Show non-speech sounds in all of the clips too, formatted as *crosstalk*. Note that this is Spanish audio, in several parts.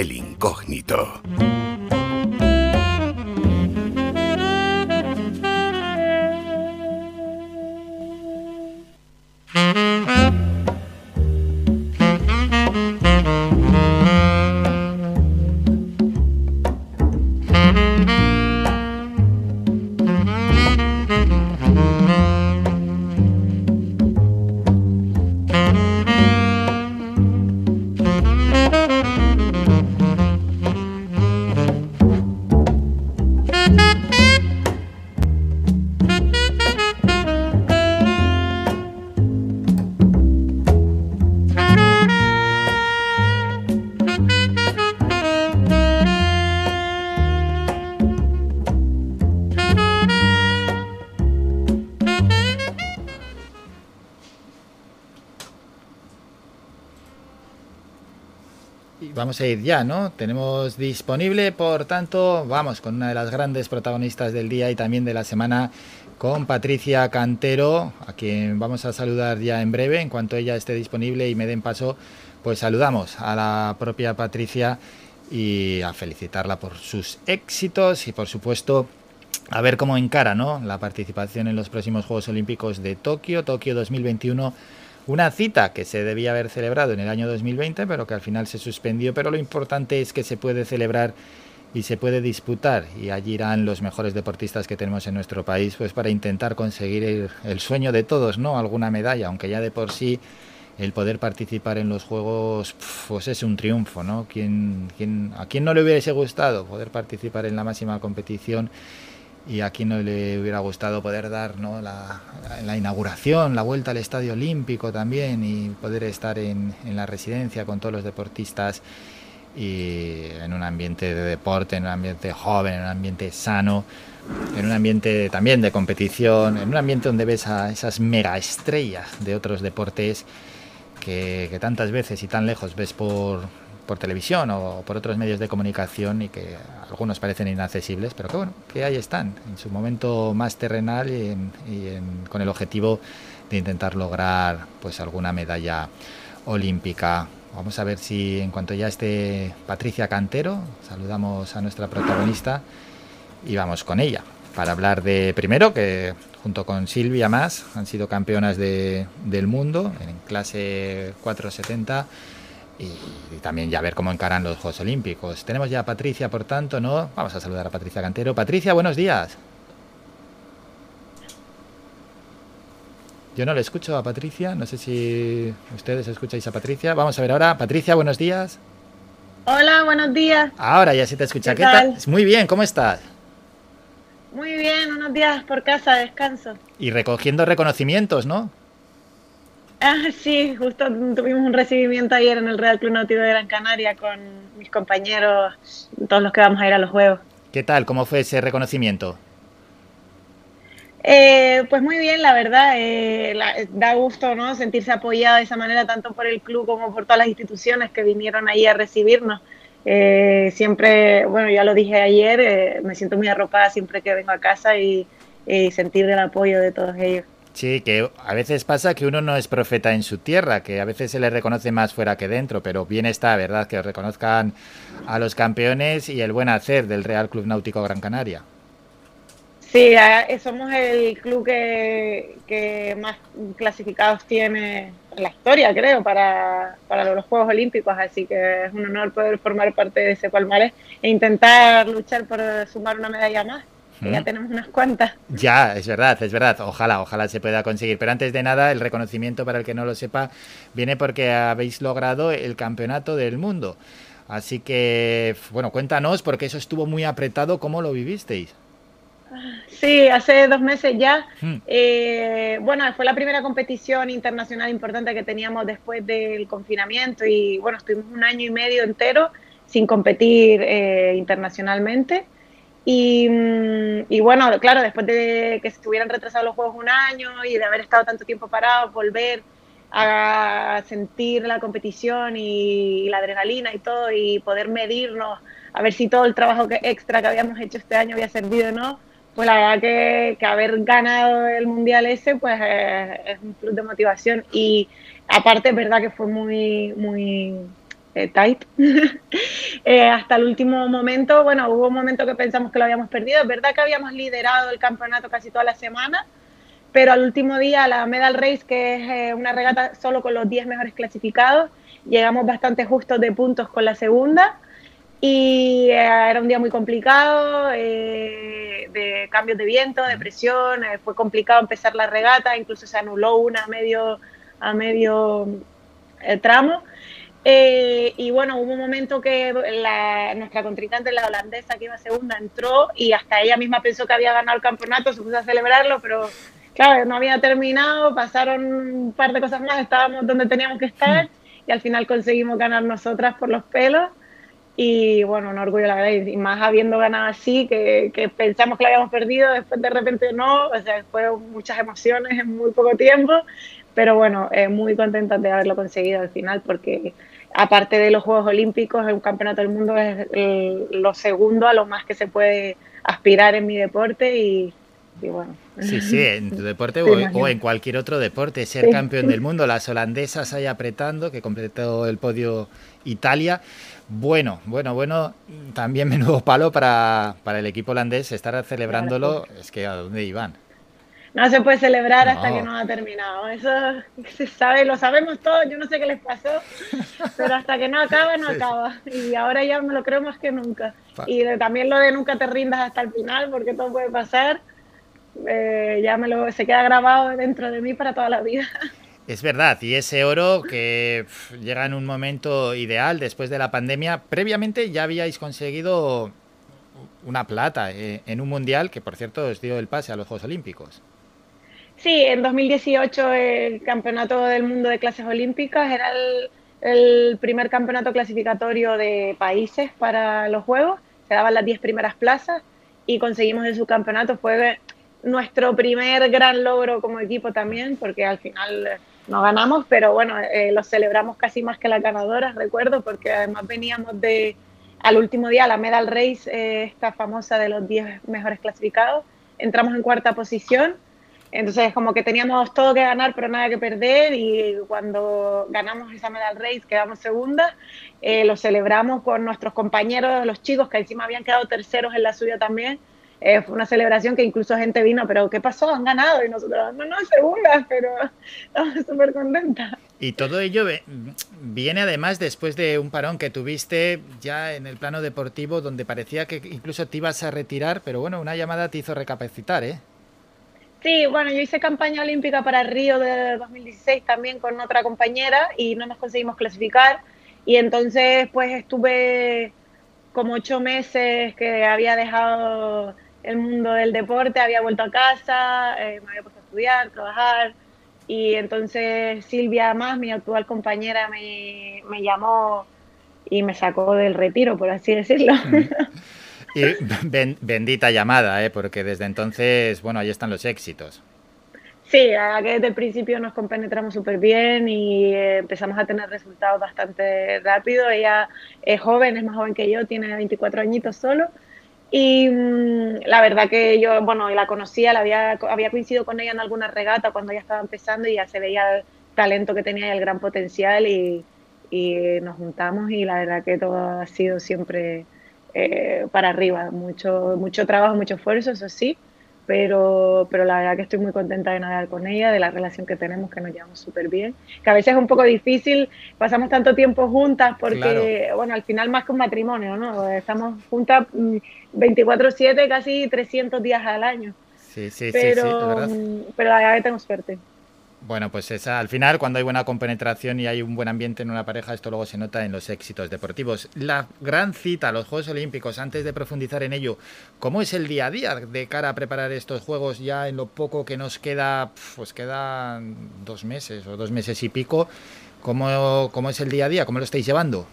El incógnito. A ir ya, ¿no? Tenemos disponible, por tanto, vamos con una de las grandes protagonistas del día y también de la semana, con Patricia Cantero, a quien vamos a saludar ya en breve, en cuanto ella esté disponible y me den paso, pues saludamos a la propia Patricia y a felicitarla por sus éxitos y por supuesto a ver cómo encara ¿no? la participación en los próximos Juegos Olímpicos de Tokio, Tokio 2021 una cita que se debía haber celebrado en el año 2020, pero que al final se suspendió. Pero lo importante es que se puede celebrar y se puede disputar. Y allí irán los mejores deportistas que tenemos en nuestro país, pues para intentar conseguir el, sueño de todos, ¿no? Alguna medalla, aunque ya de por sí el poder participar en los Juegos pues es un triunfo, ¿no? ¿Quién, quién, ¿A quién no le hubiese gustado poder participar en la máxima competición? Y a quien no le hubiera gustado poder dar ¿no? la, la, inauguración, la vuelta al Estadio Olímpico también y poder estar en, en, la residencia con todos los deportistas y en un ambiente de deporte, en un ambiente joven, en un ambiente sano, en un ambiente también de competición, en un ambiente donde ves a esas mega estrellas de otros deportes que, que tantas veces y tan lejos ves por, por televisión o por otros medios de comunicación y que algunos parecen inaccesibles, pero que bueno, que ahí están, en su momento más terrenal y, con el objetivo de intentar lograr pues alguna medalla olímpica. Vamos a ver si en cuanto ya esté Patricia Cantero, saludamos a nuestra protagonista y vamos con ella para hablar de primero que junto con Silvia más han sido campeonas de, del mundo en clase 470 y, también ya ver cómo encaran los Juegos Olímpicos. Tenemos ya a Patricia, por tanto, ¿no? Vamos a saludar a Patricia Cantero. Patricia, buenos días. Yo no le escucho a Patricia, no sé si ustedes escucháis a Patricia. Vamos a ver ahora. Patricia, buenos días. Hola, buenos días. Ahora ya se te escucha. ¿Qué, tal? Muy bien, ¿cómo estás? Muy bien, unos días por casa, descanso. Y recogiendo reconocimientos, ¿no? Ah, sí, justo tuvimos un recibimiento ayer en el Real Club Náutico de Gran Canaria con mis compañeros, todos los que vamos a ir a los Juegos. ¿Qué tal? ¿Cómo fue ese reconocimiento? Eh, pues muy bien, la verdad. Eh, da gusto ¿no? sentirse apoyado de esa manera, tanto por el club como por todas las instituciones que vinieron ahí a recibirnos. Eh, siempre, bueno, ya lo dije ayer, me siento muy arropada siempre que vengo a casa y sentir el apoyo de todos ellos. Sí, que a veces pasa que uno no es profeta en su tierra, que a veces se le reconoce más fuera que dentro, pero bien está, ¿verdad? Que reconozcan a los campeones y el buen hacer del Real Club Náutico Gran Canaria. Sí, somos el club que, más clasificados tiene en la historia, creo, para, para los Juegos Olímpicos, así que es un honor poder formar parte de ese palmarés e intentar luchar por sumar una medalla más ya tenemos unas cuantas. Ya, es verdad, es verdad. Ojalá, ojalá se pueda conseguir. Pero antes de nada, el reconocimiento para el que no lo sepa viene porque habéis logrado el campeonato del mundo. Así que, bueno, cuéntanos, porque eso estuvo muy apretado, ¿cómo lo vivisteis? Sí, hace dos meses ya. Hmm. Eh, bueno, fue la primera competición internacional importante que teníamos después del confinamiento y bueno, estuvimos un año y medio entero sin competir eh, internacionalmente. Mm, y, bueno, claro, después de que se estuvieran retrasados los juegos un año y de haber estado tanto tiempo parado, volver a sentir la competición y, la adrenalina y todo y poder medirnos a ver si todo el trabajo que, extra que habíamos hecho este año había servido o no, pues la verdad que, que haber ganado el mundial ese pues es, un plus de motivación y aparte es verdad que fue muy, muy eh, tight. *laughs* hasta el último momento, bueno, hubo un momento que pensamos que lo habíamos perdido. Es verdad que habíamos liderado el campeonato casi toda la semana, pero al último día, la Medal Race, que es una regata solo con los 10 mejores clasificados, llegamos bastante justos de puntos con la segunda y eh, era un día muy complicado, eh, de cambios de viento, de presión, eh, fue complicado empezar la regata, incluso se anuló una a medio, a medio tramo. Y bueno, hubo un momento que nuestra contrincante, la holandesa que iba segunda, entró y hasta ella misma pensó que había ganado el campeonato, se puso a celebrarlo, pero claro, no había terminado, pasaron un par de cosas más, estábamos donde teníamos que estar y al final conseguimos ganar nosotras por los pelos. Y bueno, un orgullo la verdad, y más habiendo ganado así, que, que, pensamos que lo habíamos perdido, después de repente no, o sea, fue muchas emociones en muy poco tiempo, pero bueno, eh, muy contenta de haberlo conseguido al final, porque aparte de los Juegos Olímpicos, un campeonato del mundo es lo segundo a lo más que se puede aspirar en mi deporte y, bueno. Sí, sí, en tu *laughs* deporte o, en cualquier otro deporte, ser campeón del *laughs* mundo, las holandesas ahí apretando, que completó el podio Italia. Bueno, bueno, bueno, también *laughs* menudo palo para, para el equipo holandés estar celebrándolo. Es que a dónde iban. No se puede celebrar hasta que no ha terminado. Eso se sabe, lo sabemos todos. Yo no sé qué les pasó, pero hasta que no acaba, no acaba. Y ahora ya me lo creo más que nunca. Y también lo de nunca te rindas hasta el final, porque todo puede pasar. Eh, ya me lo se queda grabado dentro de mí para toda la vida. Es verdad, y ese oro que llega en un momento ideal después de la pandemia, previamente ya habíais conseguido una plata eh, en un mundial que, por cierto, os dio el pase a los Juegos Olímpicos. Sí, en 2018 el Campeonato del Mundo de Clases Olímpicas era el, primer campeonato clasificatorio de países para los Juegos. Se daban las 10 primeras plazas y conseguimos el subcampeonato. Fue nuestro primer gran logro como equipo también, porque al final no ganamos, pero bueno, eh, lo celebramos casi más que las ganadoras, recuerdo, porque además veníamos de, al último día, la Medal Race, eh, esta famosa de los 10 mejores clasificados, entramos en cuarta posición, entonces como que teníamos todo que ganar, pero nada que perder, y cuando ganamos esa Medal Race, quedamos segunda, eh, lo celebramos con nuestros compañeros, los chicos, que encima habían quedado terceros en la suya también, eh, fue una celebración que incluso gente vino, pero ¿qué pasó? Han ganado y nosotros, no, no, segundas, pero *laughs* estamos súper contentas. Y todo ello viene además después de un parón que tuviste ya en el plano deportivo, donde parecía que incluso te ibas a retirar, pero bueno, una llamada te hizo recapacitar, ¿eh? Sí, bueno, yo hice campaña olímpica para Río de 2016 también con otra compañera y no nos conseguimos clasificar. Y entonces, pues estuve como ocho meses que había dejado el mundo del deporte, había vuelto a casa, eh, me había puesto a estudiar, trabajar, y entonces Silvia más, mi actual compañera, me, me llamó y me sacó del retiro, por así decirlo. *laughs* Bendita llamada, ¿eh? porque desde entonces, bueno, ahí están los éxitos. Sí, que desde el principio nos compenetramos súper bien y eh, empezamos a tener resultados bastante rápido. Ella es joven, es más joven que yo, tiene 24 añitos solo y mm, la verdad que yo, bueno, la conocía, la había, había coincidido con ella en alguna regata cuando ella estaba empezando y ya se veía el talento que tenía y el gran potencial y, y nos juntamos y la verdad que todo ha sido siempre eh, para arriba, mucho, mucho trabajo, mucho esfuerzo, eso sí, pero, pero la verdad que estoy muy contenta de nadar con ella, de la relación que tenemos, que nos llevamos súper bien, que a veces es un poco difícil, pasamos tanto tiempo juntas porque, bueno, al final más que un matrimonio, ¿no? Estamos juntas 24/7, mm, casi 300 días al año. Sí, sí, pero, sí, mm, pero la verdad que tengo suerte. Bueno, pues esa, al final, cuando hay buena compenetración y hay un buen ambiente en una pareja, esto luego se nota en los éxitos deportivos. La gran cita, los Juegos Olímpicos, antes de profundizar en ello, ¿cómo es el día a día de cara a preparar estos Juegos ya en lo poco que nos queda? Pues quedan dos meses o dos meses y pico. ¿Cómo, cómo es el día a día? ¿Cómo lo estáis llevando?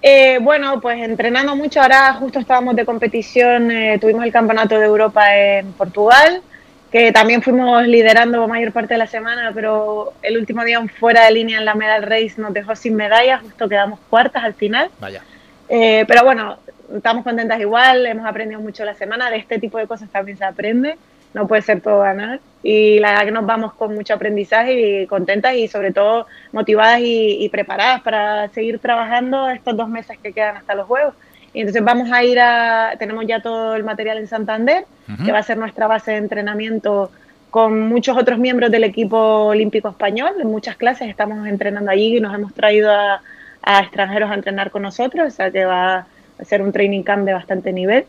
Eh, bueno, pues entrenando mucho. Ahora justo estábamos de competición, eh, tuvimos el Campeonato de Europa en Portugal que también fuimos liderando mayor parte de la semana, pero el último día fuera de línea en la Medal Race nos dejó sin medallas, justo quedamos cuartas al final. Vaya. Eh, pero bueno, estamos contentas igual, hemos aprendido mucho la semana, de este tipo de cosas también se aprende. no puede ser todo ganar. Y la verdad que nos vamos con mucho aprendizaje y contentas y sobre todo motivadas y, preparadas para seguir trabajando estos dos meses que quedan hasta los Juegos. Y entonces vamos a ir a, tenemos ya todo el material en Santander, que va a ser nuestra base de entrenamiento con muchos otros miembros del equipo olímpico español. En muchas clases estamos entrenando allí y nos hemos traído a, a extranjeros a entrenar con nosotros, o sea que va a ser un training camp de bastante nivel.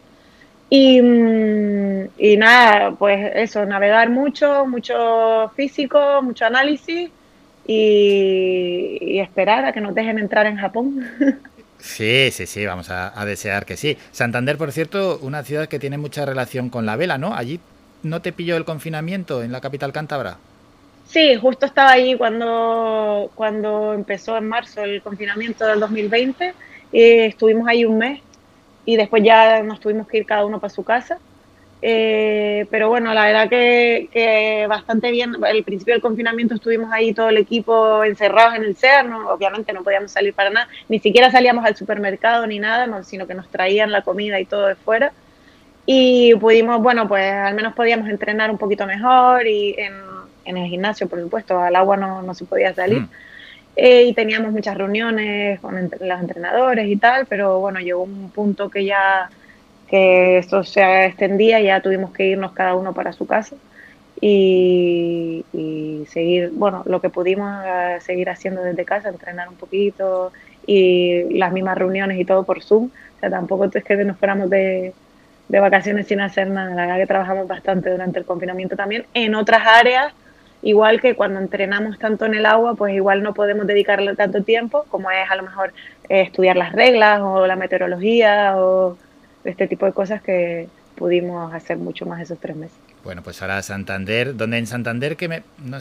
Y, mm, y, nada, pues eso, navegar mucho, mucho físico, mucho análisis y, esperar a que nos dejen entrar en Japón. *laughs* Sí, sí, sí, vamos a, a, desear que sí. Santander, por cierto, una ciudad que tiene mucha relación con la vela, ¿no? Allí no te pilló el confinamiento en la capital cántabra. Sí, justo estaba allí cuando, cuando empezó en marzo el confinamiento del 2020. Eh, estuvimos ahí un mes y después ya nos tuvimos que ir cada uno para su casa. Eh, pero bueno, la verdad que, bastante bien. Al principio del confinamiento estuvimos ahí todo el equipo encerrados en el CER, obviamente no podíamos salir para nada, ni siquiera salíamos al supermercado ni nada, sino que nos traían la comida y todo de fuera. Y pudimos, bueno, pues al menos podíamos entrenar un poquito mejor y en, en el gimnasio, por supuesto, al agua no, no se podía salir. Mm. Eh, y teníamos muchas reuniones con los entrenadores y tal, pero bueno, llegó un punto que ya que esto se extendía ya tuvimos que irnos cada uno para su casa y, seguir, bueno, lo que pudimos eh, seguir haciendo desde casa, entrenar un poquito y las mismas reuniones y todo por Zoom. O sea, tampoco es que nos fuéramos de, de vacaciones sin hacer nada. La verdad que trabajamos bastante durante el confinamiento también en otras áreas igual que cuando entrenamos tanto en el agua, pues igual no podemos dedicarle tanto tiempo como es a lo mejor eh, estudiar las reglas o la meteorología o este tipo de cosas que pudimos hacer mucho más esos tres meses. Bueno, pues ahora Santander, donde en Santander que me no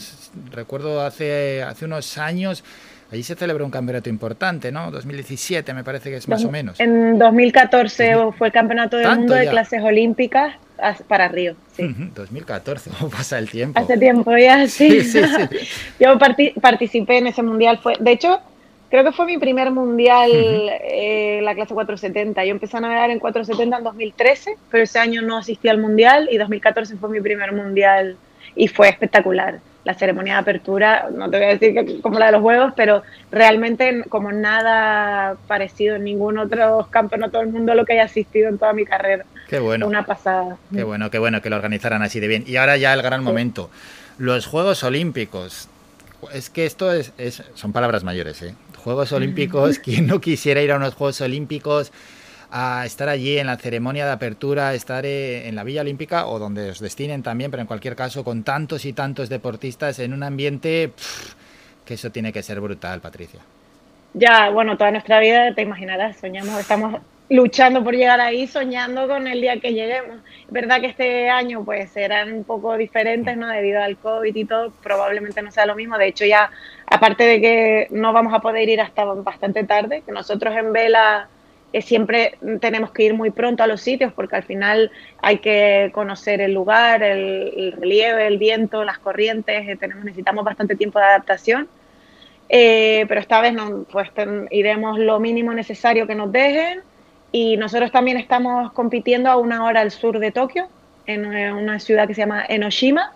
recuerdo hace hace unos años Allí se celebró un campeonato importante, ¿no? 2017 me parece que es más o menos. En 2014 fue el campeonato del mundo de clases olímpicas para Río. Sí. 2014, ¿cómo *laughs* pasa el tiempo? Hace tiempo ya, sí. sí, sí, *laughs* Yo participé en ese mundial, fue, de hecho, creo que fue mi primer mundial, eh, la clase 470. Yo empecé a navegar en 470 en 2013, pero ese año no asistí al mundial y 2014 fue mi primer mundial y fue espectacular la ceremonia de apertura, no te voy a decir que como la de los Juegos, pero realmente como nada parecido en ningún otro campeonato del mundo a lo que haya asistido en toda mi carrera. Qué bueno. Una pasada. Qué bueno, qué bueno que lo organizaran así de bien. Y ahora ya el gran momento. Los Juegos Olímpicos. Es que esto es, es son palabras mayores, ¿eh? Juegos Olímpicos, *laughs* quien no quisiera ir a unos Juegos Olímpicos a estar allí en la ceremonia de apertura, estar eh, en la Villa Olímpica o donde os destinen también, pero en cualquier caso con tantos y tantos deportistas en un ambiente que eso tiene que ser brutal, Patricia. Ya, bueno, toda nuestra vida, te imaginarás, soñamos, estamos luchando por llegar ahí, soñando con el día que lleguemos. Es verdad que este año pues serán un poco diferentes, ¿no? Debido al COVID y todo, probablemente no sea lo mismo. De hecho, ya, aparte de que no vamos a poder ir hasta bastante tarde, que nosotros en Vela siempre tenemos que ir muy pronto a los sitios porque al final hay que conocer el lugar, el, relieve, el viento, las corrientes, eh, tenemos, necesitamos bastante tiempo de adaptación. Eh, pero esta vez pues iremos lo mínimo necesario que nos dejen y nosotros también estamos compitiendo a una hora al sur de Tokio, en una ciudad que se llama Enoshima.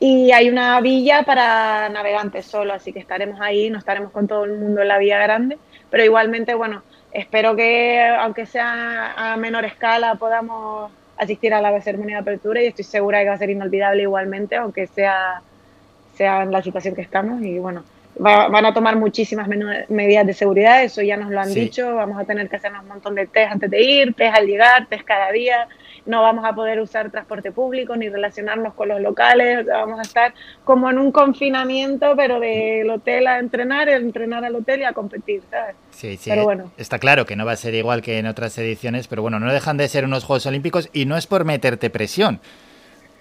Y hay una villa para navegantes solo, así que estaremos ahí, no estaremos con todo el mundo en la villa grande, pero igualmente, bueno, espero que, aunque sea a menor escala, podamos asistir a la ceremonia de apertura y estoy segura que va a ser inolvidable igualmente, aunque sea, sea en la situación que estamos. Y bueno, van a tomar muchísimas medidas de seguridad, eso ya nos lo han dicho, vamos a tener que hacernos un montón de test antes de ir, test al llegar, test cada día, no vamos a poder usar transporte público ni relacionarnos con los locales, vamos a estar como en un confinamiento, pero del hotel a entrenar, entrenar al hotel y a competir, ¿sabes? Sí, sí, pero bueno. está claro que no va a ser igual que en otras ediciones, pero bueno, no dejan de ser unos Juegos Olímpicos y no es por meterte presión,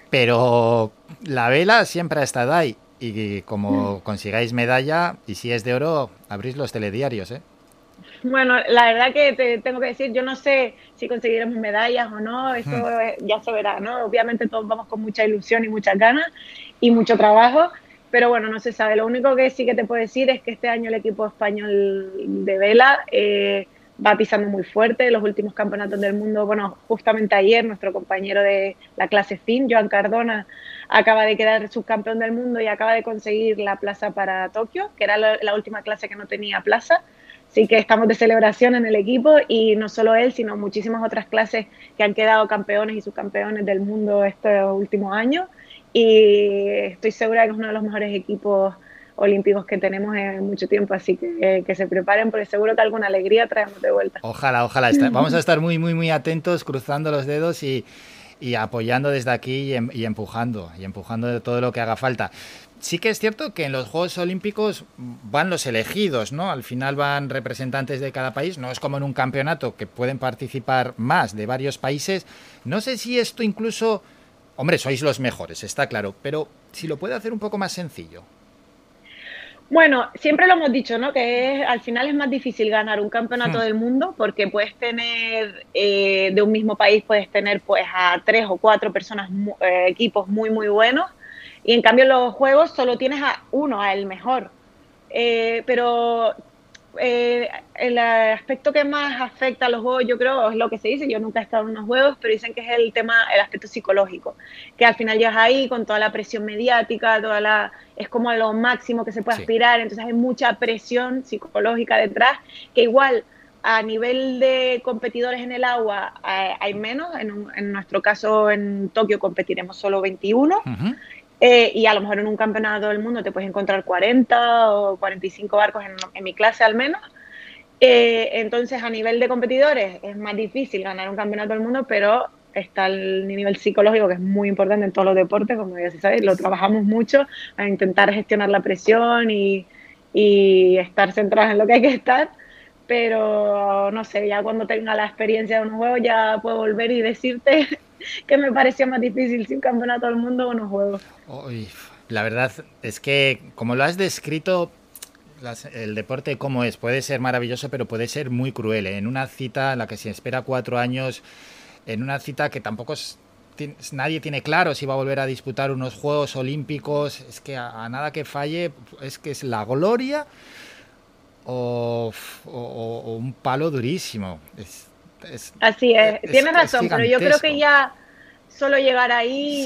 pero la vela siempre ha estado ahí y como consigáis medalla y si es de oro, abrís los telediarios, ¿eh? Bueno, la verdad que te tengo que decir, yo no sé si conseguiremos medallas o no, eso hmm. ya se verá, ¿no? Obviamente todos vamos con mucha ilusión y muchas ganas y mucho trabajo, pero bueno, no se sabe. Lo único que sí que te puedo decir es que este año el equipo español de vela eh, va pisando muy fuerte. Los últimos campeonatos del mundo, bueno, justamente ayer nuestro compañero de la clase FIN, Joan Cardona, acaba de quedar subcampeón del mundo y acaba de conseguir la plaza para Tokio, que era la, última clase que no tenía plaza. Así que estamos de celebración en el equipo y no solo él, sino muchísimas otras clases que han quedado campeones y subcampeones del mundo estos últimos años. Y estoy segura que es uno de los mejores equipos olímpicos que tenemos en mucho tiempo, así que que se preparen porque seguro que alguna alegría traemos de vuelta. Ojalá, ojalá. Vamos a estar muy, muy, muy atentos, cruzando los dedos y, y apoyando desde aquí y, em, y, empujando, y empujando de todo lo que haga falta. Sí que es cierto que en los Juegos Olímpicos van los elegidos, ¿no? Al final van representantes de cada país, no es como en un campeonato que pueden participar más de varios países. No sé si esto incluso, hombre, sois los mejores, está claro, pero si lo puede hacer un poco más sencillo. Bueno, siempre lo hemos dicho, ¿no? Que al final es más difícil ganar un campeonato hmm. del mundo porque puedes tener eh, de un mismo país puedes tener pues a tres o cuatro personas eh, equipos muy muy buenos y en cambio los juegos solo tienes a uno, a el mejor. Eh, pero eh, el aspecto que más afecta a los juegos, yo creo, es lo que se dice. Yo nunca he estado en unos juegos, pero dicen que es el tema, el aspecto psicológico. Que al final llegas ahí con toda la presión mediática, toda la, es como lo máximo que se puede aspirar. Entonces hay mucha presión psicológica detrás, que igual a nivel de competidores en el agua eh, hay menos. En, en, nuestro caso, en Tokio competiremos solo 21. Eh, y a lo mejor en un campeonato del mundo te puedes encontrar 40 o 45 barcos en, mi clase al menos. Eh, entonces, a nivel de competidores es más difícil ganar un campeonato del mundo, pero está el nivel psicológico que es muy importante en todos los deportes, como ya sabéis, lo trabajamos mucho a intentar gestionar la presión y, y estar centrados en lo que hay que estar pero no sé, ya cuando tenga la experiencia de unos juegos ya puedo volver y decirte *laughs* que me parecía más difícil si un campeonato del mundo o unos juegos. la verdad es que como lo has descrito, el deporte como es, puede ser maravilloso, pero puede ser muy cruel. ¿eh? En una cita en la que se espera cuatro años, en una cita que tampoco nadie tiene claro si va a volver a disputar unos Juegos Olímpicos, es que a nada que falle, es que es la gloria o, un palo durísimo. Así es, tienes razón, pero yo creo que ya solo llegar ahí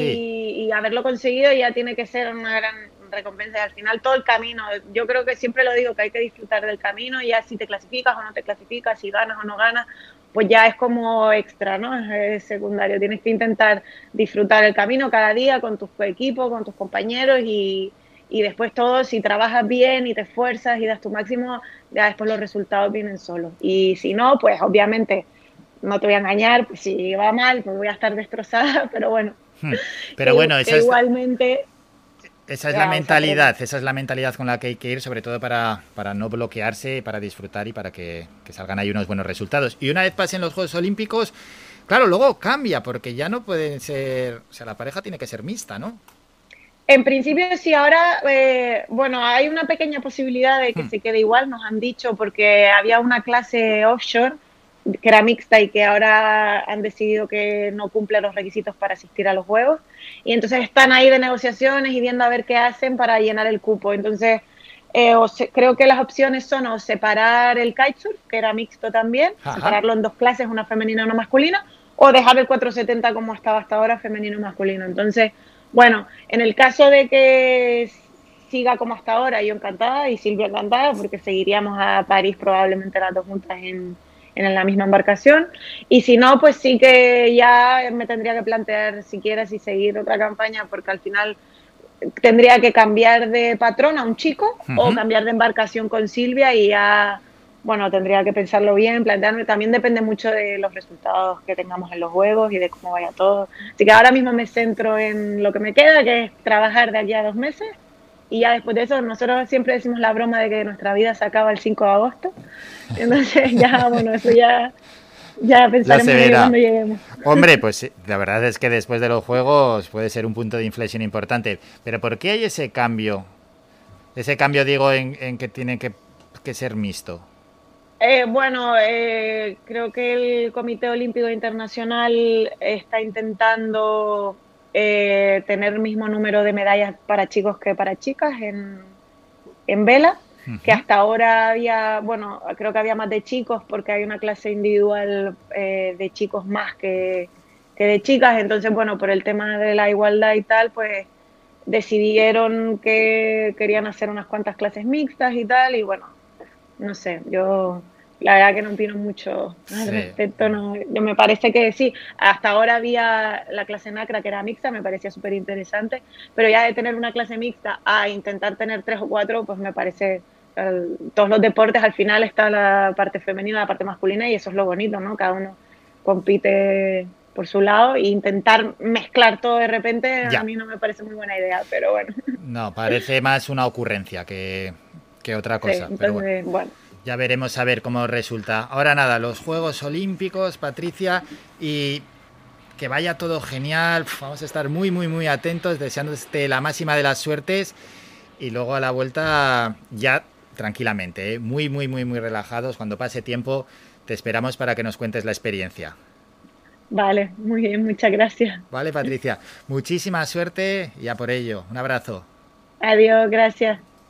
y, haberlo conseguido ya tiene que ser una gran recompensa. Y al final todo el camino, yo creo que siempre lo digo que hay que disfrutar del camino, ya si te clasificas o no te clasificas, si ganas o no ganas, pues ya es como extra, ¿no? Es secundario. Tienes que intentar disfrutar el camino cada día con tus equipos, con tus compañeros y, y después todo, si trabajas bien y te esfuerzas y das tu máximo, ya después los resultados vienen solos. Y si no, pues obviamente no te voy a engañar, pues si va mal, pues voy a estar destrozada, *laughs* pero bueno. Hmm. Pero bueno, esa igualmente... Esa es la mentalidad, esa es la mentalidad con la que hay que ir, sobre todo para, para no bloquearse, para disfrutar y para que, que salgan ahí unos buenos resultados. Y una vez pasen los Juegos Olímpicos, claro, luego cambia, porque ya no pueden ser, o sea, la pareja tiene que ser mixta, ¿no? En principio sí, ahora, eh, bueno, hay una pequeña posibilidad de que hmm. se quede igual, nos han dicho, porque había una clase offshore que era mixta y que ahora han decidido que no cumple los requisitos para asistir a los juegos. Y entonces están ahí de negociaciones y viendo a ver qué hacen para llenar el cupo. Entonces, eh, creo que las opciones son o separar el kitesurf, que era mixto también, separarlo en dos clases, una femenina y una masculina, o dejar el 470 como estaba hasta ahora, femenino y masculino. Entonces, bueno, en el caso de que siga como hasta ahora, yo encantada y Silvia encantada, porque seguiríamos a París probablemente las dos juntas en, en la misma embarcación. Y si no, pues sí que ya me tendría que plantear siquiera si seguir otra campaña, porque al final tendría que cambiar de patrón a un chico o cambiar de embarcación con Silvia y ya bueno, tendría que pensarlo bien, plantearme. También depende mucho de los resultados que tengamos en los juegos y de cómo vaya todo. Así que ahora mismo me centro en lo que me queda, que es trabajar de allí a dos meses. Y ya después de eso, nosotros siempre decimos la broma de que nuestra vida se acaba el 5 de agosto. *laughs* Entonces, ya, bueno, eso ya, ya pensaremos cuando lleguemos. *laughs* Hombre, pues la verdad es que después de los juegos puede ser un punto de inflexión importante. Pero ¿por qué hay ese cambio? Ese cambio, digo, en, en que tiene que, que ser mixto. Eh, bueno, eh, creo que el Comité Olímpico Internacional está intentando eh, tener el mismo número de medallas para chicos que para chicas en, vela. que hasta ahora había, bueno, creo que había más de chicos porque hay una clase individual eh, de chicos más que, que de chicas, entonces, bueno, por el tema de la igualdad y tal, pues decidieron que querían hacer unas cuantas clases mixtas y tal, y bueno, no sé, yo la verdad que no opino mucho al respecto. No, yo me parece que sí, hasta ahora había la clase NACRA que era mixta, me parecía súper interesante, pero ya de tener una clase mixta a intentar tener tres o cuatro, pues me parece, todos los deportes al final está la parte femenina, la parte masculina y eso es lo bonito, ¿no? Cada uno compite por su lado e intentar mezclar todo de repente a mí no me parece muy buena idea, pero bueno. No, parece más una ocurrencia que, otra *laughs* cosa. pero bueno ya veremos a ver cómo resulta. Ahora nada, los Juegos Olímpicos, Patricia, y que vaya todo genial. Vamos a estar muy, muy, muy atentos, deseándote la máxima de las suertes. Y luego a la vuelta ya tranquilamente, ¿eh? muy, muy, muy, muy relajados. Cuando pase tiempo, te esperamos para que nos cuentes la experiencia. Vale, muy bien, muchas gracias. Vale, Patricia, muchísima suerte y a por ello. Un abrazo. Adiós, gracias.